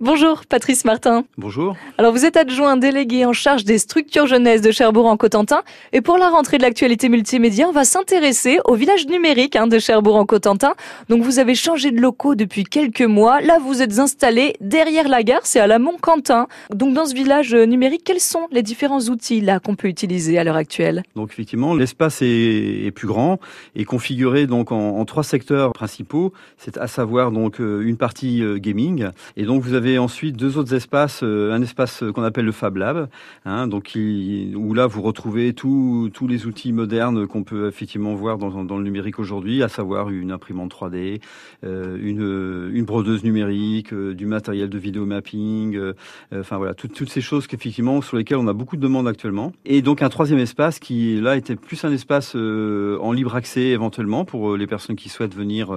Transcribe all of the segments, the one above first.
Bonjour Patrice Martin. Bonjour. Alors vous êtes adjoint délégué en charge des structures jeunesse de Cherbourg en Cotentin et pour la rentrée de l'actualité multimédia, on va s'intéresser au village numérique hein, de Cherbourg en Cotentin. Donc vous avez changé de locaux depuis quelques mois. Là vous êtes installé derrière la gare, c'est à la Mont-Quentin. Donc dans ce village numérique, quels sont les différents outils là qu'on peut utiliser à l'heure actuelle? Donc effectivement, l'espace est, plus grand et configuré donc en, trois secteurs principaux. C'est à savoir donc euh, une partie euh, gaming et donc vous avez ensuite deux autres espaces, euh, un espace qu'on appelle le Fab Lab, hein, donc où là vous retrouvez tous les outils modernes qu'on peut effectivement voir dans, le numérique aujourd'hui, à savoir une imprimante 3D, euh, une, une brodeuse numérique, euh, du matériel de vidéo mapping, enfin voilà, toutes ces choses qu'effectivement sur lesquelles on a beaucoup de demandes actuellement. Et donc un troisième espace qui là était plus un espace en libre accès éventuellement pour les personnes qui souhaitent venir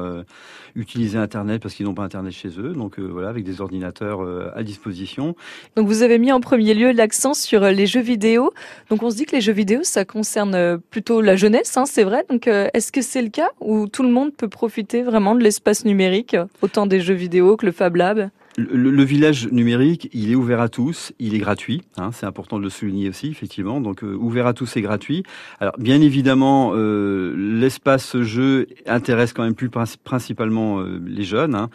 utiliser Internet parce qu'ils n'ont pas Internet chez eux, donc voilà avec des ordinateurs euh, à disposition. Donc vous avez mis en premier lieu l'accent sur euh, les jeux vidéo. Donc on se dit que les jeux vidéo, ça concerne euh, plutôt la jeunesse, hein, c'est vrai. Donc est-ce que c'est le cas où tout le monde peut profiter vraiment de l'espace numérique, autant des jeux vidéo que le Fab Lab? Le, village numérique, il est ouvert à tous, il est gratuit. Hein, c'est important de le souligner aussi, effectivement. Donc euh, ouvert à tous et gratuit. Alors bien évidemment, euh, l'espace jeu intéresse quand même plus principalement euh, les jeunes, hein,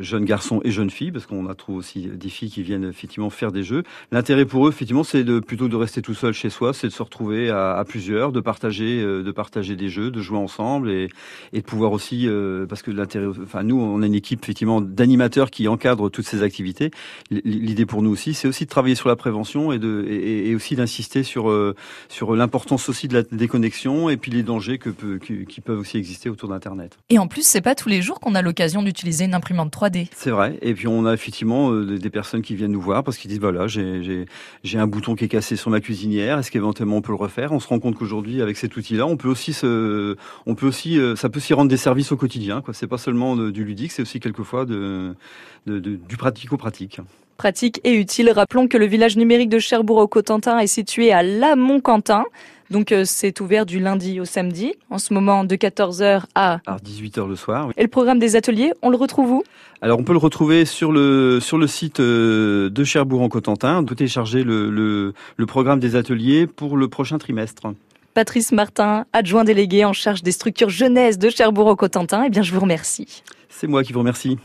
jeunes garçons et jeunes filles, parce qu'on a trouvé aussi des filles qui viennent effectivement faire des jeux. L'intérêt pour eux, effectivement, c'est de plutôt de rester tout seul chez soi, c'est de se retrouver à, à, plusieurs, de partager, de partager des jeux, de jouer ensemble et, et de pouvoir aussi, parce que l'intérêt, enfin nous, on a une équipe effectivement d'animateurs qui qui encadre toutes ces activités. L'idée pour nous aussi, c'est aussi de travailler sur la prévention et, de, et, aussi d'insister sur, euh, sur l'importance aussi de la déconnexion et puis les dangers que qui peuvent aussi exister autour d'Internet. Et en plus, c'est pas tous les jours qu'on a l'occasion d'utiliser une imprimante 3D. C'est vrai. Et puis on a effectivement euh, des personnes qui viennent nous voir parce qu'ils disent voilà, j'ai un bouton qui est cassé sur ma cuisinière. Est-ce qu'éventuellement on peut le refaire? On se rend compte qu'aujourd'hui, avec cet outil-là, on peut aussi se, on peut aussi, euh, ça peut s'y rendre des services au quotidien. C'est pas seulement du ludique, c'est aussi quelquefois de, du pratico-pratique. Pratique et utile. Rappelons que le village numérique de Cherbourg au Cotentin est situé à La Mont-Quentin. Donc euh, c'est ouvert du lundi au samedi, en ce moment de 14h à... à 18h le soir. Et le programme des ateliers, on le retrouve où? Alors on peut le retrouver sur le, sur le site euh, de Cherbourg en Cotentin. On peut télécharger le, le, le programme des ateliers pour le prochain trimestre. Patrice Martin, adjoint délégué en charge des structures jeunesse de Cherbourg au Cotentin, eh bien je vous remercie. C'est moi qui vous remercie.